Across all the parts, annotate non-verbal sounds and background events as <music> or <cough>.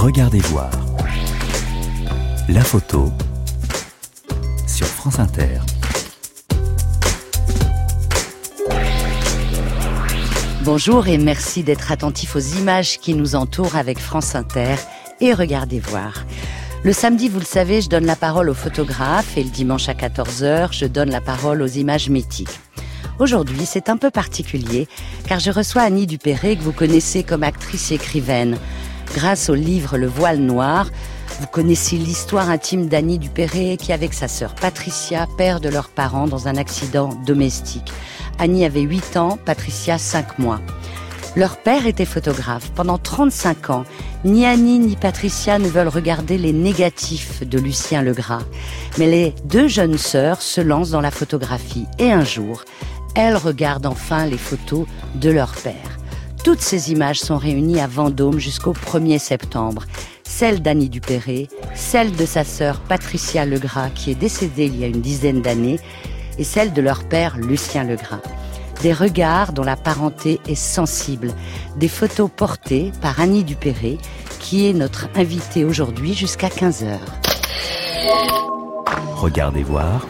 Regardez voir. La photo sur France Inter. Bonjour et merci d'être attentif aux images qui nous entourent avec France Inter et regardez voir. Le samedi, vous le savez, je donne la parole aux photographes et le dimanche à 14h, je donne la parole aux images mythiques. Aujourd'hui, c'est un peu particulier car je reçois Annie Dupéré que vous connaissez comme actrice et écrivaine. Grâce au livre Le voile noir, vous connaissez l'histoire intime d'Annie Dupéré qui, avec sa sœur Patricia, perd de leurs parents dans un accident domestique. Annie avait 8 ans, Patricia 5 mois. Leur père était photographe. Pendant 35 ans, ni Annie ni Patricia ne veulent regarder les négatifs de Lucien Legras. Mais les deux jeunes sœurs se lancent dans la photographie et un jour, elles regardent enfin les photos de leur père. Toutes ces images sont réunies à Vendôme jusqu'au 1er septembre. Celle d'Annie Dupéré, celle de sa sœur Patricia Legras qui est décédée il y a une dizaine d'années et celle de leur père Lucien Legras. Des regards dont la parenté est sensible. Des photos portées par Annie Dupéré qui est notre invitée aujourd'hui jusqu'à 15h. Regardez voir.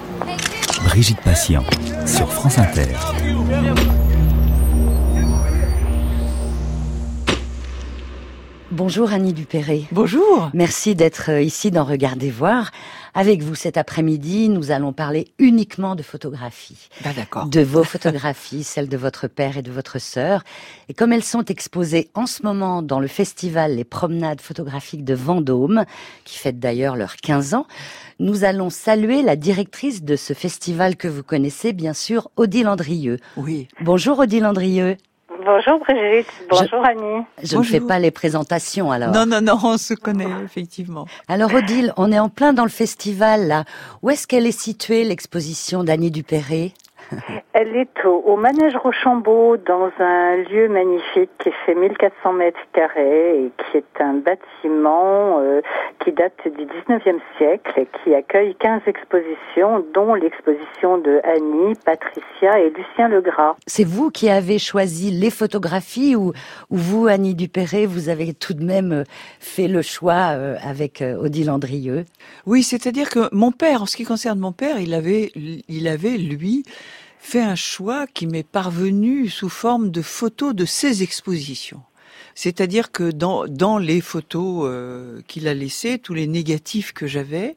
Brigitte Patient sur France Inter. Bonjour Annie Dupéré. Bonjour. Merci d'être euh, ici dans Regardez voir. Avec vous cet après-midi, nous allons parler uniquement de photographie. Bah d'accord. De vos photographies, <laughs> celles de votre père et de votre sœur. Et comme elles sont exposées en ce moment dans le festival Les Promenades photographiques de Vendôme, qui fête d'ailleurs leurs 15 ans, nous allons saluer la directrice de ce festival que vous connaissez, bien sûr, Odile Andrieux. Oui. Bonjour Odile Andrieux. Bonjour Brigitte, bonjour Annie. Je ne fais pas les présentations alors. Non, non, non, on se connaît effectivement. Alors Odile, on est en plein dans le festival là. Où est-ce qu'elle est située l'exposition d'Annie Dupéré <laughs> Elle est au, au, Manège Rochambeau dans un lieu magnifique qui fait 1400 mètres carrés et qui est un bâtiment euh, qui date du 19e siècle et qui accueille 15 expositions dont l'exposition de Annie, Patricia et Lucien Legras. C'est vous qui avez choisi les photographies ou, ou vous, Annie Dupéré, vous avez tout de même fait le choix euh, avec euh, Odile Andrieux? Oui, c'est-à-dire que mon père, en ce qui concerne mon père, il avait, il avait lui, fait un choix qui m'est parvenu sous forme de photos de ses expositions. C'est-à-dire que dans, dans les photos euh, qu'il a laissées, tous les négatifs que j'avais,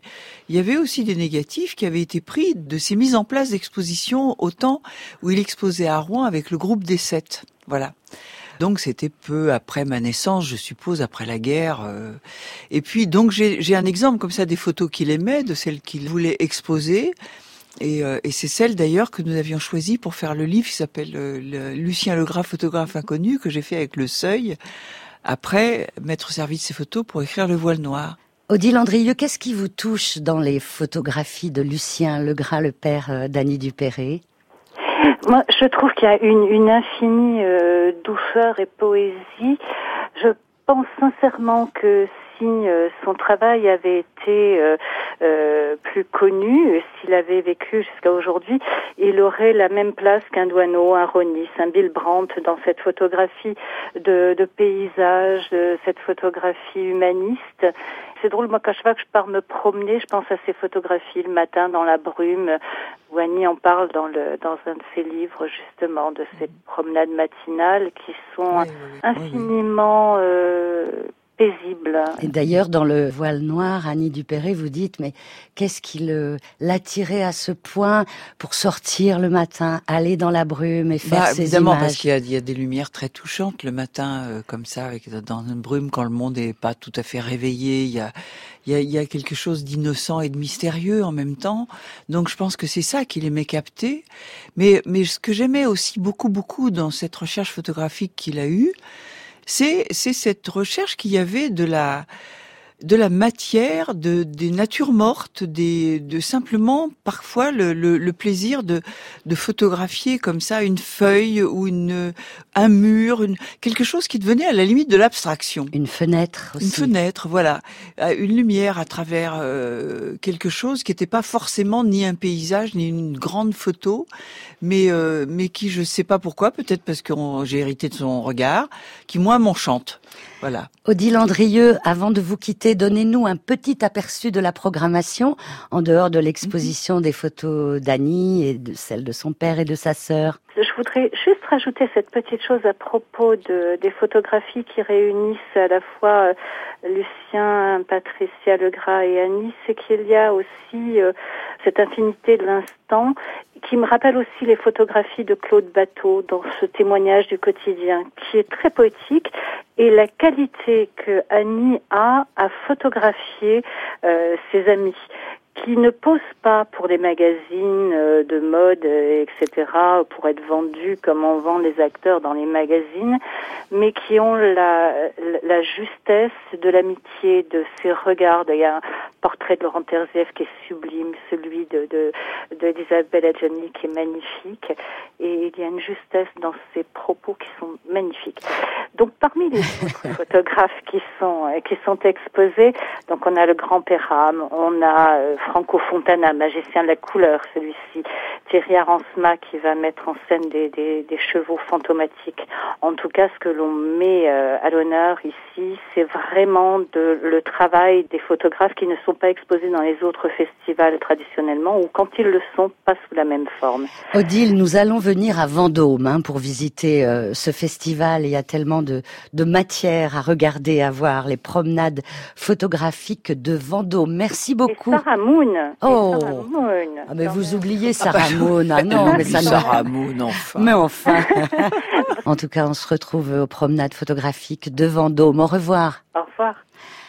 il y avait aussi des négatifs qui avaient été pris de ses mises en place d'expositions au temps où il exposait à Rouen avec le groupe des sept. Voilà. Donc c'était peu après ma naissance, je suppose, après la guerre. Euh. Et puis donc j'ai un exemple comme ça des photos qu'il aimait, de celles qu'il voulait exposer. Et, euh, et c'est celle d'ailleurs que nous avions choisie pour faire le livre qui s'appelle euh, le Lucien Legras, photographe inconnu, que j'ai fait avec le Seuil, après mettre au service ses photos pour écrire Le voile noir. Odile Andrieux, qu'est-ce qui vous touche dans les photographies de Lucien Legras, le père euh, d'Annie Dupéré Moi, je trouve qu'il y a une, une infinie euh, douceur et poésie. Je pense sincèrement que si euh, son travail avait été euh, euh, plus connu, s'il avait vécu jusqu'à aujourd'hui, il aurait la même place qu'un Douaneau, un Ronis, un Bill Brandt dans cette photographie de, de paysage, cette photographie humaniste. C'est drôle, moi quand je vois que je pars me promener, je pense à ces photographies le matin dans la brume, où Annie en parle dans, le, dans un de ses livres justement, de ces promenades matinales qui sont Oui, oui, oui. infiniment euh, Et d'ailleurs, dans le voile noir, Annie Dupéré, vous dites, mais qu'est-ce qui l'attirait à ce point pour sortir le matin, aller dans la brume et faire Bah, ces évidemment, images parce qu'il y, a- il y a des lumières très touchantes le matin, euh, comme ça, avec, dans une brume, quand le monde n'est pas tout à fait réveillé. Il y a, il y a, il y a quelque chose d'innocent et de mystérieux en même temps. Donc, je pense que c'est ça qu'il aimait capter. Mais, mais ce que j'aimais aussi beaucoup, beaucoup dans cette recherche photographique qu'il a eue, c'est, cette recherche qu'il y avait de la, de la matière, de, des natures mortes, des, de simplement parfois le, le, le plaisir de, de photographier comme ça une feuille ou une, un mur, une, quelque chose qui devenait à la limite de l'abstraction. Une fenêtre aussi. Une fenêtre, voilà, Euh, une lumière à travers euh, quelque chose qui n'était pas forcément ni un paysage ni une grande photo, mais euh, mais qui je sais pas pourquoi, peut-être parce que j'ai hérité de son regard, qui moi m'enchante. Voilà. Odile Andrieux, avant de vous quitter, donnez-nous un petit aperçu de la programmation, en dehors de l'exposition des photos d'Annie et de celle de son père et de sa sœur. Je voudrais juste rajouter cette petite chose à propos de, des photographies qui réunissent à la fois euh, Lucien, Patricia Legras et Annie, c'est qu'il y a aussi euh, cette infinité de l'instant qui me rappelle aussi les photographies de Claude Bateau dans ce témoignage du quotidien qui est très poétique et la qualité que Annie a à photographier euh, ses amis qui ne posent pas pour des magazines euh, de mode, euh, etc., pour être vendus comme on vend les acteurs dans les magazines, mais qui ont la, la justesse de l'amitié, de ses regards. Il y a un portrait de Laurent Terzieff qui est sublime, celui de, de, d'Elisabeth Adjani qui est magnifique, et il y a une justesse dans ses propos qui sont magnifiques. Donc parmi les <laughs> photographes qui sont euh, qui sont exposés, donc on a le grand Perram, on a Franco Fontana, magicien de la couleur, celui-ci, Thierry Aransma qui va mettre en scène des, des, des chevaux fantomatiques. En tout cas, ce que l'on met euh, à l'honneur ici, c'est vraiment de, le travail des photographes qui ne sont pas exposés dans les autres festivals traditionnellement, ou quand ils le sont, pas sous la même forme. Odile, nous allons venir à Vendôme hein, pour visiter euh, ce festival. Il y a tellement de, de matière à regarder, à voir, les promenades photographiques de Vendôme. Merci beaucoup. Et Sarah Moon. Oh. Sarah Moon. Ah, mais vous oubliez Sarah Moon. Ah non, <laughs> mais ça ne Sarah Moon, enfin. Mais enfin. en tout cas, on se retrouve aux promenades photographiques de Vendôme. Au revoir. Au revoir.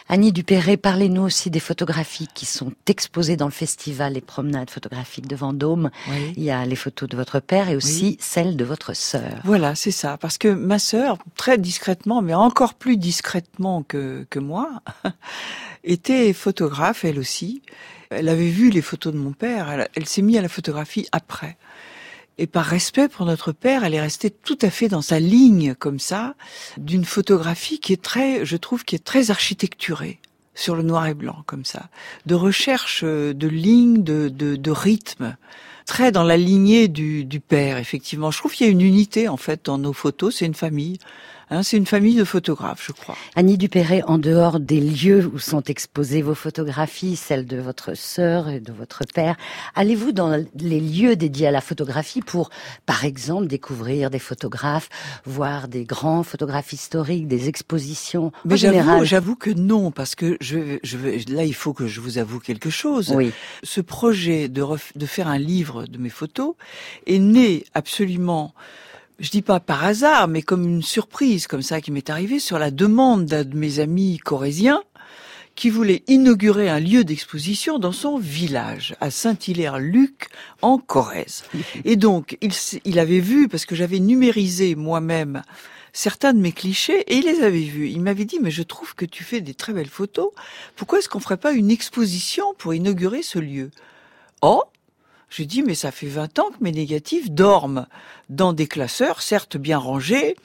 Annie Dupéré, parlez-nous aussi des photographies qui sont exposées dans le festival Les Promenades photographiques de Vendôme. Oui. Il y a les photos de votre père et aussi celles de votre sœur. Voilà, c'est ça. Parce que ma sœur, très discrètement, mais encore plus discrètement que, que moi, <laughs> était photographe, elle aussi. Elle avait vu les photos de mon père, elle, s'est mise à la photographie après. Et par respect pour notre père, elle est restée tout à fait dans sa ligne, comme ça, d'une photographie qui est très, je trouve, qui est très architecturée sur le noir et blanc, comme ça. De recherche euh, de lignes, de, de, de rythme très dans la lignée du, du père, effectivement. Je trouve qu'il y a une unité, en fait, dans nos photos. C'est une famille. Hein, c'est une famille de photographes, je crois. Annie Dupéré, en dehors des lieux où sont exposées vos photographies, celles de votre sœur et de votre père, allez-vous dans les lieux dédiés à la photographie pour, par exemple, découvrir des photographes, voir des grands photographes historiques, des expositions Mais j'avoue, que non, parce que je, là, il faut que je vous avoue quelque chose. Oui. Ce projet de, ref- de faire un livre de mes photos est né absolument, je dis pas par hasard, mais comme une surprise, comme ça, qui m'est arrivée sur la demande d'un de mes amis corésiens qui voulait inaugurer un lieu d'exposition dans son village, à Saint-Hilaire-Luc, en Corrèze. <laughs> Et donc, il, il avait vu, parce que j'avais numérisé moi-même certains de mes clichés, et il les avait vus. Il m'avait dit, mais je trouve que tu fais des très belles photos. Pourquoi est-ce qu'on ferait pas une exposition pour inaugurer ce lieu? Oh j'ai dit, mais ça fait 20 ans que mes négatifs dorment dans des classeurs, certes bien rangés,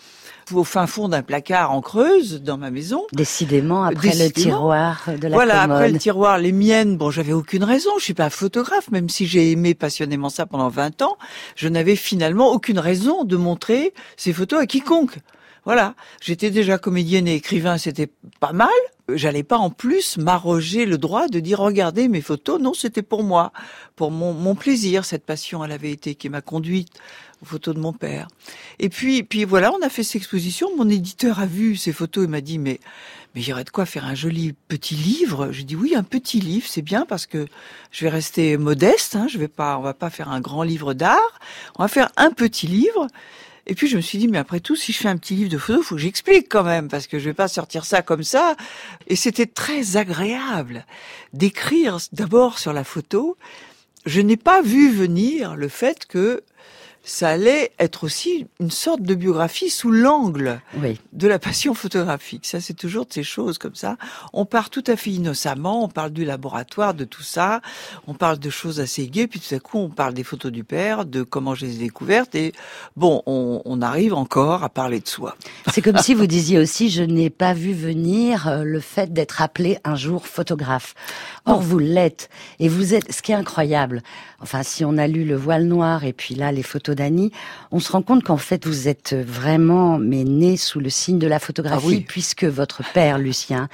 au fin fond d'un placard en creuse dans ma maison. Décidément, après le tiroir de la voilà, commode. après le tiroir, les miennes, bon, j'avais aucune raison, je suis pas photographe, même si j'ai aimé passionnément ça pendant 20 ans, je n'avais finalement aucune raison de montrer ces photos à quiconque. Voilà, j'étais déjà comédienne et écrivain, c'était pas mal. J'allais pas en plus m'arroger le droit de dire regardez mes photos. Non, c'était pour moi, pour mon, mon plaisir. Cette passion, elle avait été qui m'a conduite aux photos de mon père. Et puis, puis voilà, on a fait cette exposition. Mon éditeur a vu ces photos et m'a dit mais mais il y aurait de quoi faire un joli petit livre. J'ai dit oui, un petit livre, c'est bien parce que je vais rester modeste. Hein, je vais pas, on va pas faire un grand livre d'art. On va faire un petit livre. Et puis je me suis dit, mais après tout, si je fais un petit livre de photos, faut que j'explique quand même, parce que je vais pas sortir ça comme ça. Et c'était très agréable d'écrire d'abord sur la photo. Je n'ai pas vu venir le fait que ça allait être aussi une sorte de biographie sous l'angle Oui. de la passion photographique. Ça, c'est toujours de ces choses comme ça. On part tout à fait innocemment, on parle du laboratoire, de tout ça, on parle de choses assez gaies, puis tout à coup, on parle des photos du père, de comment je les ai découvertes, et bon, on, on arrive encore à parler de soi. C'est comme si vous disiez aussi, je n'ai pas vu venir euh, le fait d'être appelé un jour photographe. Or, vous l'êtes. Et vous êtes, ce qui est incroyable, enfin, si on a lu Le Voile Noir et puis là, les photos d'Annie, on se rend compte qu'en fait, vous êtes vraiment, mais né sous le signe de la photographie, Ah oui. puisque votre père, Lucien,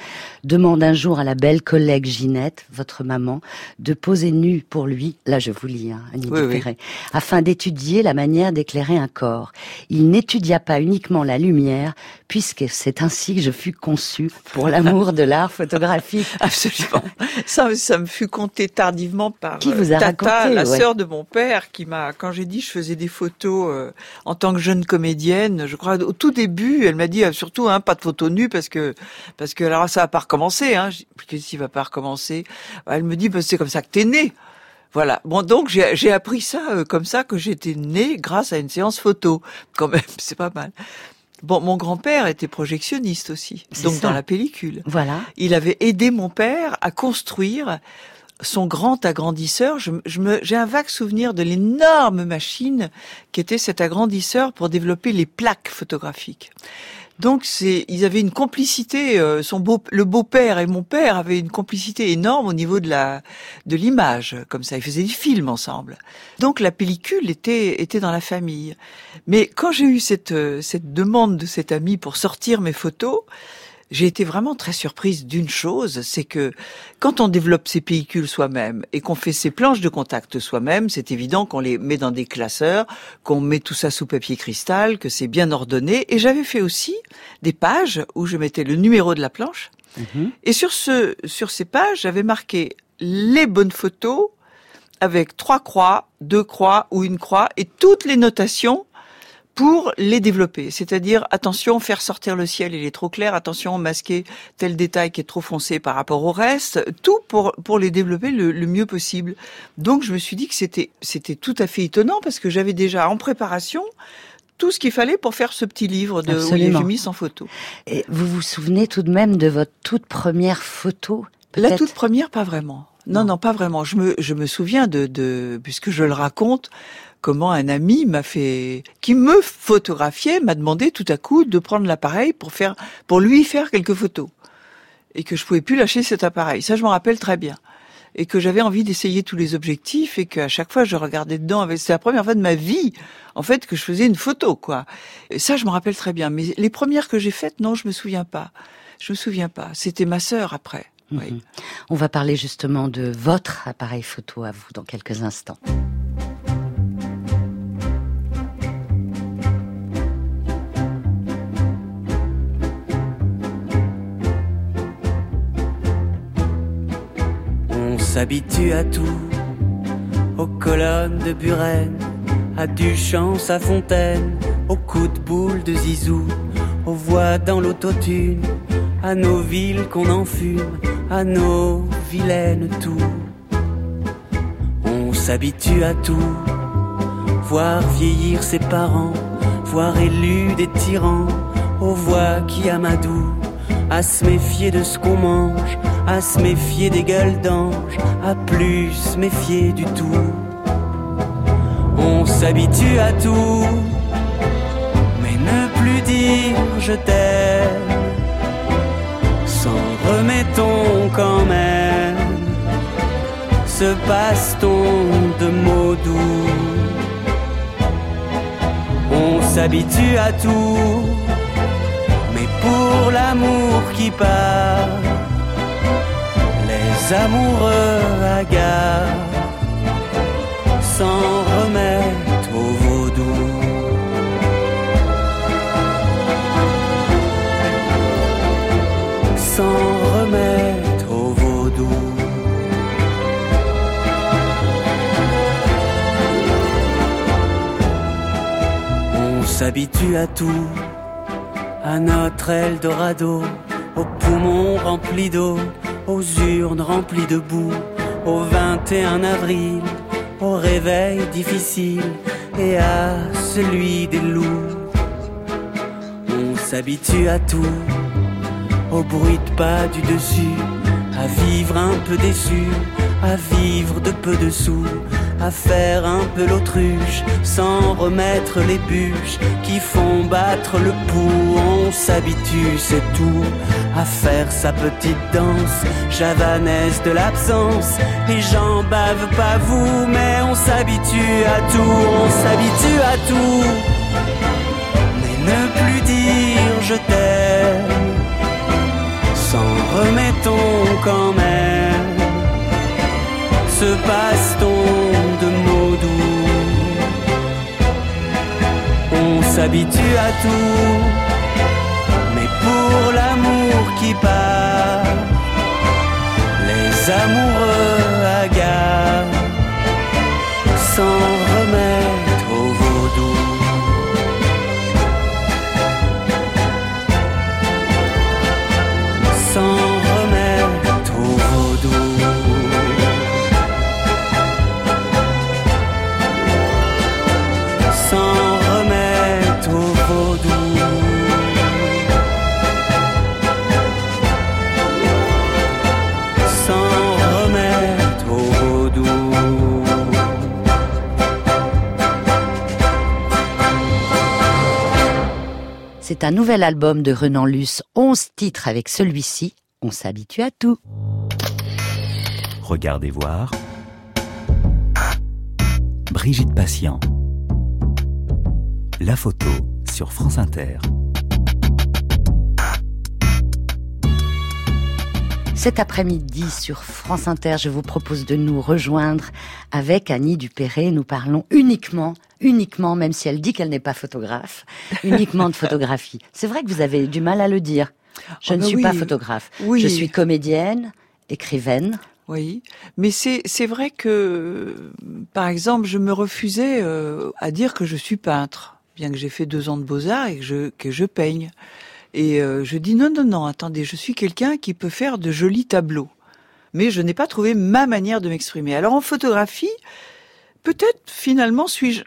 demande un jour à la belle collègue Ginette, votre maman, de poser nue pour lui, là je vous lis, hein, Annie Oui, oui. Dupéret, afin d'étudier la manière d'éclairer un corps. Il n'étudia pas uniquement la lumière, puisque c'est ainsi que je fus conçu pour l'amour de l'art <laughs> photographique. Absolument. Ça, ça me fut conté tardivement par Qui euh, vous a Tata, raconté, la ouais. sœur de mon père, qui m'a, quand j'ai dit je faisais des photos euh, en tant que jeune comédienne, je crois au tout début, elle m'a dit euh, surtout hein, pas de photos nues parce que parce que alors ça va pas recommencer. Hein. Qu'est-ce qui va pas recommencer? Elle me dit bah, c'est comme ça que t'es né. Voilà. Bon, donc j'ai j'ai appris ça euh, comme ça que j'étais née grâce à une séance photo. Quand même, <laughs> c'est pas mal. Bon, mon grand-père était projectionniste aussi, donc ça. dans la pellicule Voilà. il avait aidé mon père à construire son grand agrandisseur. Je, je me, j'ai un vague souvenir de l'énorme machine qui était cet agrandisseur pour développer les plaques photographiques. Donc c'est, ils avaient une complicité. euh, son beau, le beau-père et mon père avaient une complicité énorme au niveau de la, de l'image. Comme ça, ils faisaient des films ensemble. Donc la pellicule était, était dans la famille. Mais quand j'ai eu cette, euh, cette demande de cet ami pour sortir mes photos, j'ai été vraiment très surprise d'une chose, c'est que quand on développe ses pellicules soi-même et qu'on fait ses planches de contact soi-même, c'est évident qu'on les met dans des classeurs, qu'on met tout ça sous papier cristal, que c'est bien ordonné. Et j'avais fait aussi des pages où je mettais le numéro de la planche. Mhm. Et sur ce, sur ces pages, j'avais marqué les bonnes photos avec trois croix, deux croix ou une croix et toutes les notations pour les développer. C'est-à-dire, attention, faire sortir le ciel, il est trop clair, attention, masquer tel détail qui est trop foncé par rapport au reste, tout pour, pour les développer le, le mieux possible. Donc, je me suis dit que c'était, c'était tout à fait étonnant parce que j'avais déjà en préparation tout ce qu'il fallait pour faire ce petit livre de. William sans photo. Et vous vous souvenez tout de même de votre toute première photo La toute première, pas vraiment. Non, non, pas vraiment. Je me, je me souviens de, de, puisque je le raconte, comment un ami m'a fait, qui me photographiait, m'a demandé tout à coup de prendre l'appareil pour faire, pour lui faire quelques photos. Et que je pouvais plus lâcher cet appareil. Ça, je m'en rappelle très bien. Et que j'avais envie d'essayer tous les objectifs et qu'à chaque fois je regardais dedans. avec- C'était la première fois de ma vie, en fait, que je faisais une photo, quoi. Et ça, je m'en rappelle très bien. Mais les premières que j'ai faites, non, je me souviens pas. Je me souviens pas. C'était ma sœur après. Oui. Mhm. On va parler justement de votre appareil photo à vous dans quelques instants. S'habitue à tout, aux colonnes de Buren, à Duchamp, à Fontaine, aux coups de boule de Zizou, aux voix dans l'autotune, à nos villes qu'on enfume, à nos vilaines tours. On s'habitue à tout, voir vieillir ses parents, voir élus des tyrans, aux voix qui amadouent, à se méfier de ce qu'on mange, à se méfier des gueules d'ange, à plus se méfier du tout. On s'habitue à tout, mais ne plus dire je t'aime, s'en remettons quand même, ce baston de mots doux. On s'habitue à tout, pour l'amour qui part, les amoureux hagards s'en remettent au vaudou. S'en remettent au vaudou. On s'habitue à tout, à notre Eldorado, aux poumons remplis d'eau, aux urnes remplies de boue, au 21 avril, au réveil difficile, et à celui des loups. On s'habitue à tout, au bruit de pas du dessus, à vivre un peu déçu, à vivre de peu de sous, à faire un peu l'autruche, sans remettre les bûches qui font battre le pouls. On s'habitue, c'est tout, à faire sa petite danse, javanaise de l'absence. Les gens bavent pas vous, mais on s'habitue à tout, on s'habitue à tout. Mais ne plus dire je t'aime, s'en remettons quand même. Se passe-t-on s'habitue à tout, mais pour l'amour qui part, les amoureux hagards s'en un nouvel album de Renan Luce, 11 titres avec celui-ci, on s'habitue à tout. Regardez voir. Brigitte Patient. La photo sur France Inter. Cet après-midi sur France Inter, je vous propose de nous rejoindre avec Annie Dupéré. Nous parlons uniquement, uniquement, même si elle dit qu'elle n'est pas photographe, <laughs> uniquement de photographie. C'est vrai que vous avez du mal à le dire. Je Oh ne ben suis oui. pas photographe. Oui. Je suis comédienne, écrivaine. Oui, mais c'est c'est vrai que, par exemple, je me refusais euh, à dire que je suis peintre, bien que j'ai fait deux ans de beaux arts et que je que je peigne. Et euh, je dis non non non, attendez, je suis quelqu'un qui peut faire de jolis tableaux, mais je n'ai pas trouvé ma manière de m'exprimer. Alors en photographie, peut-être finalement suis-je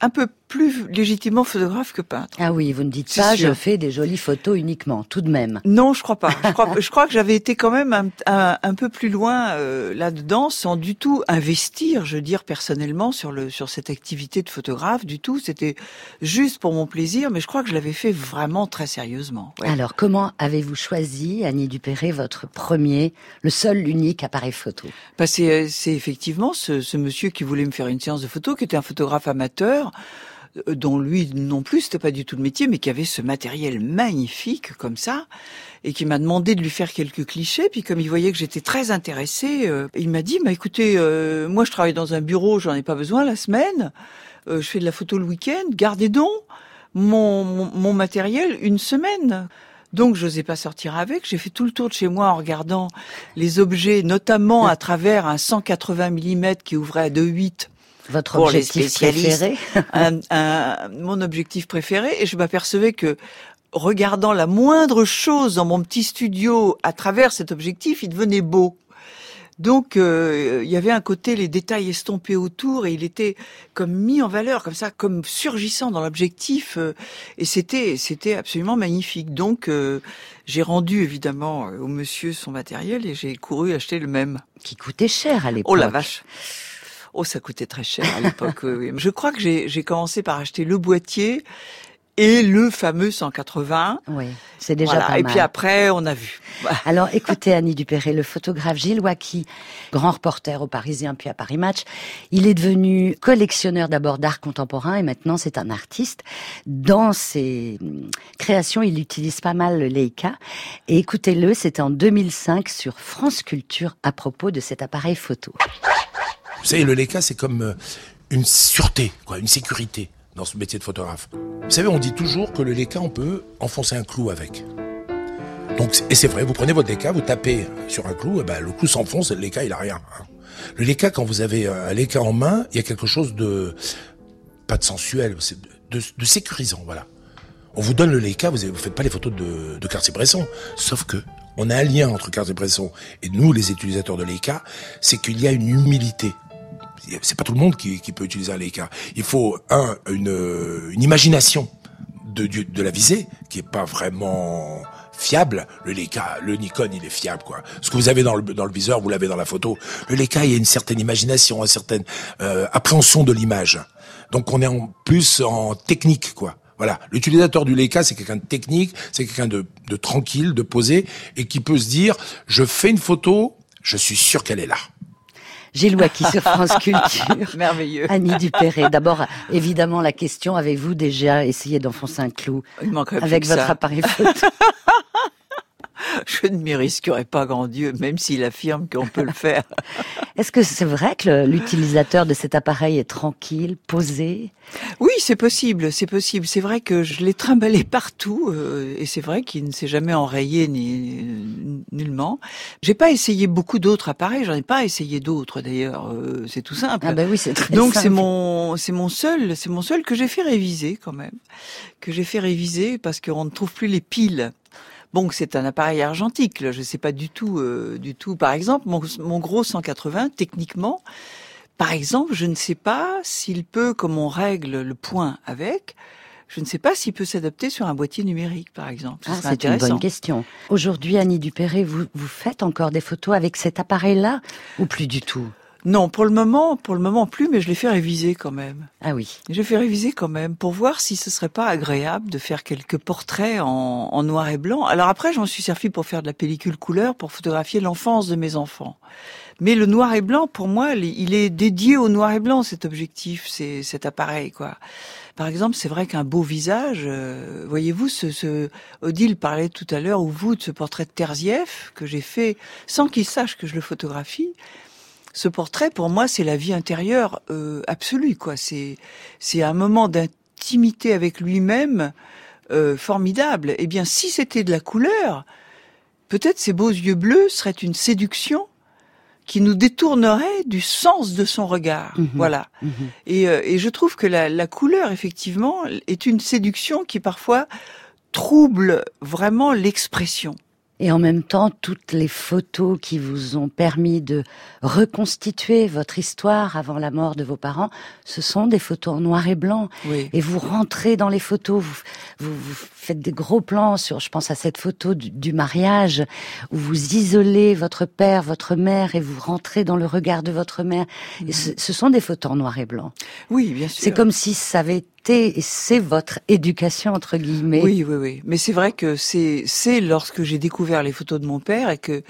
un peu plus légitimement photographe que peintre. Ah oui, vous ne dites pas sûr. je fais des jolies photos uniquement, tout de même. Non, je crois pas. Je crois, <laughs> je crois que j'avais été quand même un, un- un peu plus loin euh, là-dedans, sans du tout investir, je veux dire personnellement, sur le sur cette activité de photographe. Du tout, c'était juste pour mon plaisir, mais je crois que je l'avais fait vraiment très sérieusement. ouais. Alors, comment avez-vous choisi, Annie Dupéré, votre premier, le seul, l'unique appareil photo? Bah, c'est, euh, c'est effectivement ce, ce monsieur qui voulait me faire une séance de photo, qui était un photographe amateur, dont lui non plus c'était pas du tout le métier, mais qui avait ce matériel magnifique comme ça, et qui m'a demandé de lui faire quelques clichés. Puis comme il voyait que j'étais très intéressée, euh, il m'a dit "Bah écoutez, euh, moi je travaille dans un bureau, j'en ai pas besoin la semaine. Euh, je fais de la photo le week-end. Gardez donc mon, mon, mon matériel une semaine." Donc, je n'osais pas sortir avec. J'ai fait tout le tour de chez moi en regardant les objets, notamment à travers un 180 mm qui ouvrait à 2,8 Votre Pour les objectif spécialistes. préféré <laughs> un, un- mon objectif préféré et je m'apercevais que regardant la moindre chose dans mon petit studio à travers cet objectif, il devenait beau. Donc euh, il y avait un côté les détails estompés autour et il était comme mis en valeur comme ça, comme surgissant dans l'objectif euh, et c'était c'était absolument magnifique. Donc euh, j'ai rendu évidemment euh, au monsieur son matériel et j'ai couru acheter le même. Qui coûtait cher à l'époque. Oh la vache. Oh, ça coûtait très cher à l'époque. oui. Je crois que j'ai commencé par acheter le boîtier et le fameux 180. Oui, c'est déjà Voilà. pas Et mal. puis après, on a vu. <laughs> Alors écoutez Annie Dupéré, le photographe Gilles Wacky, grand reporter au Parisien puis à Paris Match, il est devenu collectionneur d'abord d'art contemporain et maintenant c'est un artiste. Dans ses hum, créations, il utilise pas mal le Leica. Et écoutez-le, c'était en 2005 sur France Culture à propos de cet appareil photo. Vous savez, le Leica, c'est comme euh, une sûreté, quoi, une sécurité dans ce métier de photographe. Vous savez, on dit toujours que le Leica, on peut enfoncer un clou avec. Donc, et c'est vrai, vous prenez votre Leica, vous tapez sur un clou, et ben, le clou s'enfonce et le Leica, il a rien. hein. Le Leica, quand vous avez un Leica en main, il y a quelque chose de, pas de sensuel, de sécurisant, voilà. On vous donne le Leica, vous ne faites pas les photos de, de Cartier-Bresson. Sauf que, on a un lien entre Cartier-Bresson et nous, les utilisateurs de Leica, c'est qu'il y a une humilité. C'est pas tout le monde qui, peut utiliser un Leica. Il faut un une, une imagination de, de la visée qui est pas vraiment fiable. Le Leica, le Nikon, il est fiable, quoi. Ce que vous avez dans le, dans le viseur, vous l'avez dans la photo. Le Leica, il y a une certaine imagination, une certaine euh, appréhension de l'image. Donc on est en plus en technique, quoi. Voilà, l'utilisateur du Leica, c'est quelqu'un de technique, c'est quelqu'un de, de tranquille, de posé, et qui peut se dire, je fais une photo, je suis sûr qu'elle est là. Gilles qui sur France <laughs> Culture. Merveilleux. Annie Dupéré. D'abord, évidemment, la question, avez-vous déjà essayé d'enfoncer un clou avec votre appareil photo? <laughs> <laughs> je ne m'y risquerai pas, grand Dieu, même s'il affirme qu'on peut le faire. <laughs> Est-ce que c'est vrai que l'utilisateur de cet appareil est tranquille, posé? Oui, c'est possible, c'est possible. C'est vrai que je l'ai trimballé <laughs> partout, euh, et c'est vrai qu'il ne s'est jamais enrayé ni nullement. J'ai pas essayé beaucoup d'autres appareils, j'en ai pas essayé d'autres d'ailleurs. Euh, c'est tout simple. Ah ben oui, c'est très Donc c'est mon, c'est mon seul, c'est mon seul que j'ai fait réviser quand même, que j'ai fait réviser parce qu'on ne trouve plus les piles. Bon, c'est un appareil argentique. Là. Je ne sais pas du tout, euh, du tout. Par exemple, mon, mon, gros 180, techniquement, par exemple, je ne sais pas s'il peut, comme on règle le point avec, je ne sais pas s'il peut s'adapter sur un boîtier numérique, par exemple. Ah, c'est une bonne question. Aujourd'hui, Annie Dupéré, vous, vous faites encore des photos avec cet appareil-là ou plus du tout? Non, pour le moment, pour le moment plus, mais je l'ai fait réviser quand même. Ah oui. Je l'ai fait réviser quand même pour voir si ce serait pas agréable de faire quelques portraits en, en noir et blanc. Alors après, je m'en suis servi pour faire de la pellicule couleur, pour photographier l'enfance de mes enfants. Mais le noir et blanc, pour moi, il est dédié au noir et blanc, cet objectif, c'est cet appareil, quoi. Par exemple, c'est vrai qu'un beau visage, euh, voyez-vous, ce, ce, Odile parlait tout à l'heure, ou vous, de ce portrait de Terzieff que j'ai fait sans qu'il sache que je le photographie ce portrait, pour moi, c'est la vie intérieure euh, absolue. quoi. C'est c'est un moment d'intimité avec lui-même euh, formidable. Eh bien, si c'était de la couleur, peut-être ces beaux yeux bleus seraient une séduction qui nous détournerait du sens de son regard. Mhm. Voilà. Mhm. Et, euh, et, je trouve que la, la couleur, effectivement, est une séduction qui parfois trouble vraiment l'expression et en même temps toutes les photos qui vous ont permis de reconstituer votre histoire avant la mort de vos parents, ce sont des photos en noir et blanc. Et vous rentrez dans les photos, vous, vous, faites des gros plans sur, je pense à cette photo du, mariage, où vous isolez votre père, votre mère, et vous rentrez dans le regard de votre mère. Et ce, ce sont des photos en noir et blanc. Oui, bien sûr. C'est comme si ça avait et c'est votre éducation entre guillemets. Oui, oui, oui. Mais c'est vrai que c'est c'est lorsque j'ai découvert les photos de mon père et que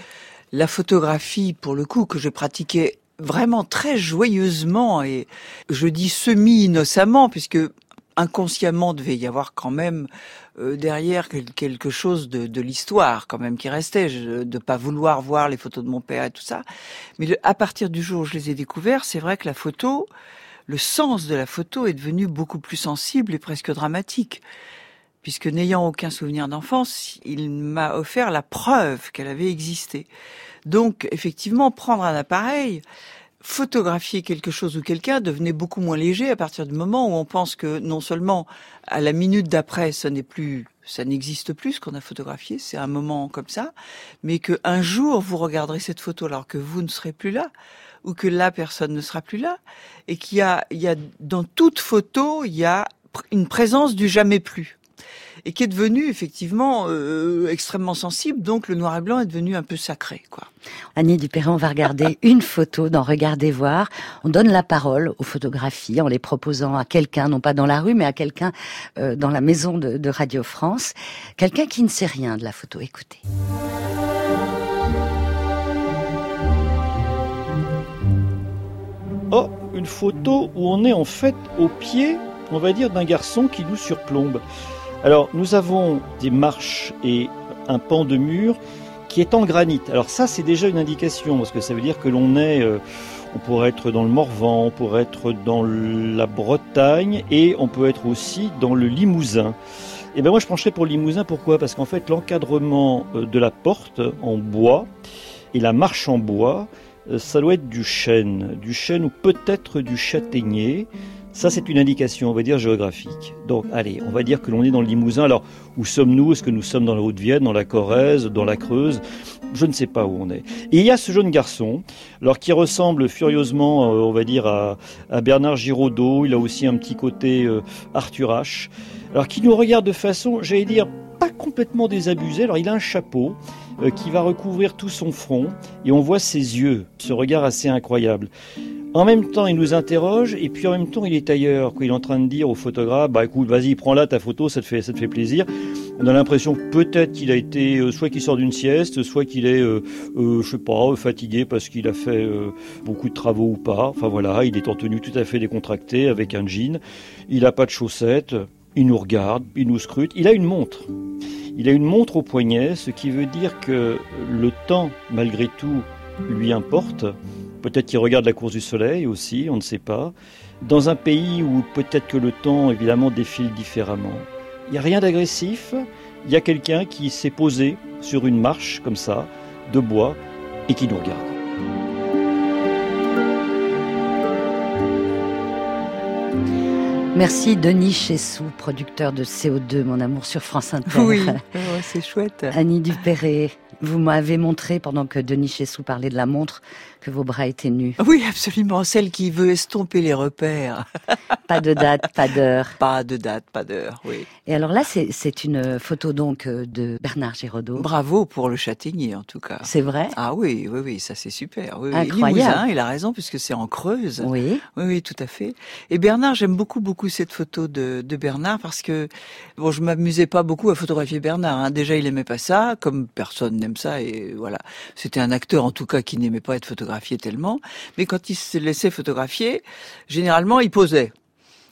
la photographie, pour le coup, que je pratiquais vraiment très joyeusement et je dis semi-innocemment puisque inconsciemment devait y avoir quand même euh, derrière quelque chose de, de l'histoire quand même qui restait, je, de pas vouloir voir les photos de mon père et tout ça. Mais à partir du jour où je les ai découverts, c'est vrai que la photo, le sens de la photo est devenu beaucoup plus sensible et presque dramatique. Puisque n'ayant aucun souvenir d'enfance, il m'a offert la preuve qu'elle avait existé. Donc, effectivement, prendre un appareil, photographier quelque chose ou quelqu'un devenait beaucoup moins léger à partir du moment où on pense que non seulement à la minute d'après, ce n'est plus, ça n'existe plus ce qu'on a photographié, c'est un moment comme ça, mais que un jour vous regarderez cette photo alors que vous ne serez plus là ou que la personne ne sera plus là, et qu'il y a, il y a dans toute photo, il y a une présence du jamais plus et qui est devenu effectivement euh, extrêmement sensible. Donc le noir et blanc est devenu un peu sacré, quoi. Annie Dupéret, on va regarder <laughs> une photo dans Regardez voir. On donne la parole aux photographies en les proposant à quelqu'un, non pas dans la rue, mais à quelqu'un euh, dans la maison de, de Radio France, quelqu'un qui ne sait rien de la photo. Écoutez. Oh, une photo où on est en fait au pied, on va dire, d'un garçon qui nous surplombe. Alors, nous avons des marches et un pan de mur qui est en granit. Alors ça, c'est déjà une indication, parce que ça veut dire que l'on est, euh, on pourrait être dans le Morvan, on pourrait être dans la Bretagne, et on peut être aussi dans le Limousin. Et eh bien moi, je pencherais pour le Limousin, pourquoi? Parce qu'en fait, l'encadrement euh, de la porte en bois et la marche en bois, euh, ça doit être du chêne, du chêne ou peut-être du châtaignier. Ça, c'est une indication, on va dire, géographique. Donc, allez, on va dire que l'on est dans le Limousin. Alors, où sommes-nous? Est-ce que nous sommes dans la Haute-Vienne, dans la Corrèze, dans la Creuse? Je ne sais pas où on est. Et il y a ce jeune garçon, alors qui ressemble furieusement, euh, on va dire, à, Bernard Giraudot. Il a aussi un petit côté euh, Arthur H. Alors, qui nous regarde de façon, j'allais dire, pas complètement désabusée. Alors, il a un chapeau euh, qui va recouvrir tout son front et on voit ses yeux, ce regard assez incroyable. En même temps, il nous interroge et puis en même temps, il est ailleurs. Il est en train de dire au photographe "Bah écoute, vas-y, prends-la ta photo, ça te fait ça te fait plaisir." On a l'impression peut-être qu'il a été euh, soit qu'il sort d'une sieste, soit qu'il est euh, euh, je sais pas, fatigué parce qu'il a fait beaucoup de travaux ou pas. Enfin voilà, il est en tenue tout à fait décontractée avec un jean. Il a pas de chaussettes, il nous regarde, il nous scrute. Il a une montre. Il a une montre au poignet, ce qui veut dire que le temps malgré tout lui importe Peut-être qu'il regarde la course du soleil aussi, on ne sait pas. Dans un pays où peut-être que le temps, évidemment, défile différemment. Il n'y a rien d'agressif. Il y a quelqu'un qui s'est posé sur une marche comme ça, de bois, et qui nous regarde. Merci Denis Chessou, producteur de CO2, mon amour sur France Inter. Oui, <laughs> c'est chouette. Annie Dupéré, vous m'avez montré pendant que Denis Chessou parlait de la montre que vos bras étaient nus. Oui, absolument. Celle qui veut estomper les repères. pas de date, pas d'heure. <laughs> Pas de date, pas d'heure, oui. Et alors là, c'est une photo donc euh, de Bernard Giraudot. Bravo pour le Châtaignier, en tout cas. C'est vrai? Ah oui, oui, oui, ça c'est super. Oui, Incroyable. il a raison, puisque c'est en Creuse. Oui. Oui, oui, tout à fait. Et Bernard, j'aime beaucoup, beaucoup cette photo de, de Bernard, parce que, bon, je m'amusais pas beaucoup à photographier Bernard. Hein. Déjà, il aimait pas ça, comme personne n'aime ça, et voilà. C'était un acteur, en tout cas, qui n'aimait pas être photographié tellement, mais quand il se laissait photographier, généralement il posait.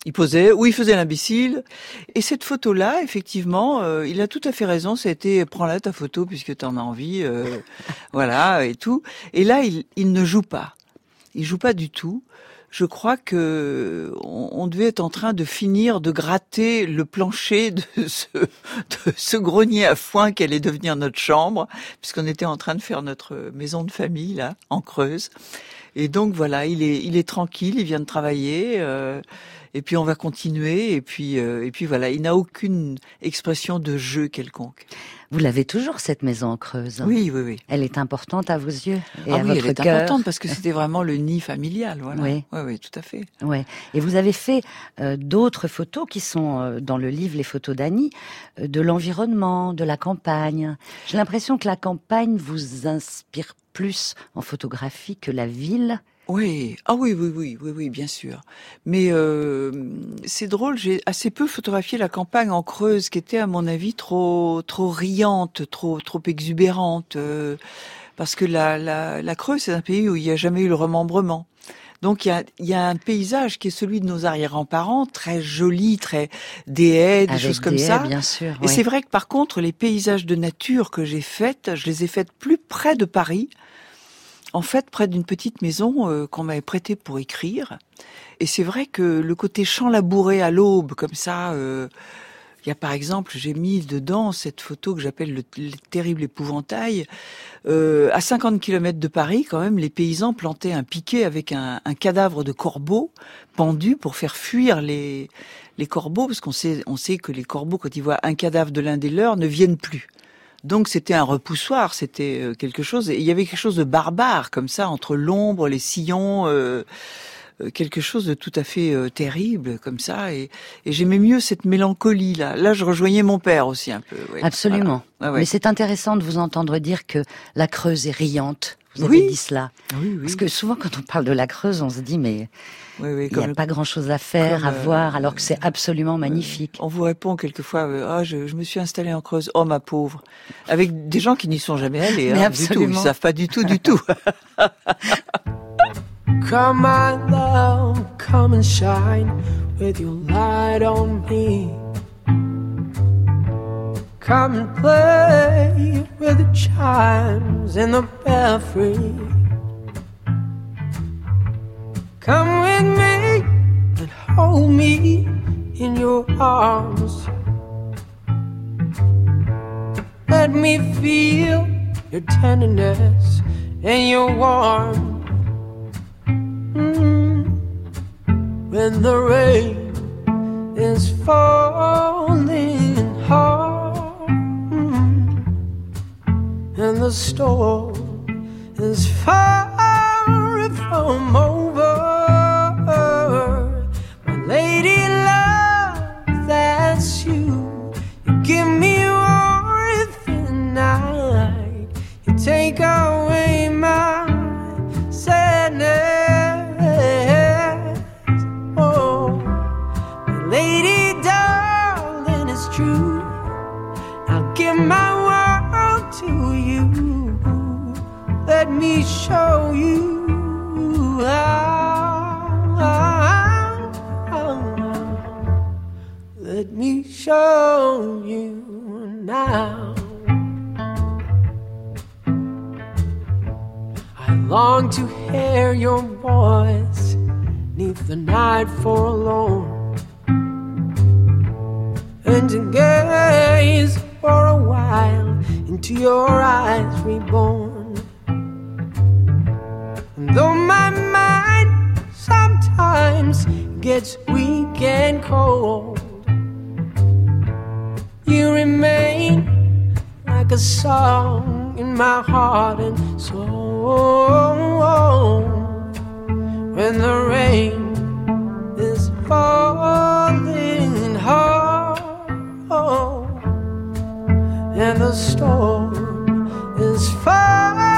Il posait ou il faisait l'imbécile. Et cette photo-là, effectivement, euh, il a tout à fait raison. C'était prends-la ta photo puisque tu en as envie, euh, <laughs> voilà et tout. Et là, il, il ne joue pas. Il joue pas du tout je crois que on, devait être en train de finir de gratter le plancher de <laughs> ce, de ce grenier à foin qui allait devenir notre chambre, puisqu'on était en train de faire notre maison de famille là, en Creuse. Et donc voilà, il est, il est tranquille, il vient de travailler. Euh, et puis on va continuer. Et puis, euh, et puis voilà, il n'a aucune expression de jeu quelconque. Vous l'avez toujours cette maison en Creuse. Oui, oui, oui. Elle est importante à vos yeux et ah oui, elle est importante parce que <laughs> c'était vraiment le nid familial, voilà. Oui, oui, oui tout à fait. Ouais. Et vous avez fait euh, d'autres photos qui sont euh, dans le livre Les photos d'Annie, de l'environnement, de la campagne. J'ai l'impression que la campagne vous inspire plus en photographie que la ville oui, ah oui, oui, oui, oui, oui, bien sûr. Mais euh, c'est drôle, j'ai assez peu photographié la campagne en Creuse, qui était à mon avis trop, trop riante, trop, trop exubérante, euh, parce que la, la, la Creuse c'est un pays où il n'y a jamais eu le remembrement. Donc il y a, y a, un paysage qui est celui de nos arrière-grands-parents, très joli, très des haies, des choses comme ça. Bien sûr. Et c'est vrai que par contre, les paysages de nature que j'ai faites, je les ai faites plus près de Paris en fait près d'une petite maison euh, qu'on m'avait prêtée pour écrire. Et c'est vrai que le côté champ labouré à l'aube, comme ça, euh, il y a par exemple, j'ai mis dedans cette photo que j'appelle le, terrible épouvantail. Euh, à 50 km de Paris, quand même, les paysans plantaient un piquet avec un, cadavre de corbeau pendu pour faire fuir les, corbeaux, parce qu'on sait, sait que les corbeaux, quand ils voient un cadavre de l'un des leurs, ne viennent plus. Donc c'était un repoussoir, c'était euh, quelque chose. Et il y avait quelque chose de barbare comme ça entre l'ombre, les sillons. Euh, euh, quelque chose de tout à fait terrible comme ça. Et, j'aimais mieux cette mélancolie là là je rejoignais mon père aussi un peu absolument. Mais c'est intéressant de vous entendre dire que la Creuse est riante vous avez dit cela. Parce que souvent quand on parle de la Creuse on se dit mais il n'y a pas grand-chose à faire, à euh, voir, alors que c'est absolument magnifique. On vous répond quelqueement euh, ah, je, je, me suis installé en Creuse, oh ma pauvre, avec des gens qui n'y sont jamais allés, <laughs> hein, du tout, ils savent pas du tout, du tout. <laughs> come my love, come and shine with your light on me. Come and play with the chimes in the belfry. Come with me and hold me in your arms. Let me feel your tenderness and your warmth. Mm-hmm. when the rain is falling and the storm is far from over. Long to hear your voice neath the night forlorn and to gaze for a while into your eyes reborn. And though my mind sometimes gets weak and cold, you remain like a song in my heart and soul. When the rain is falling hard and the storm is far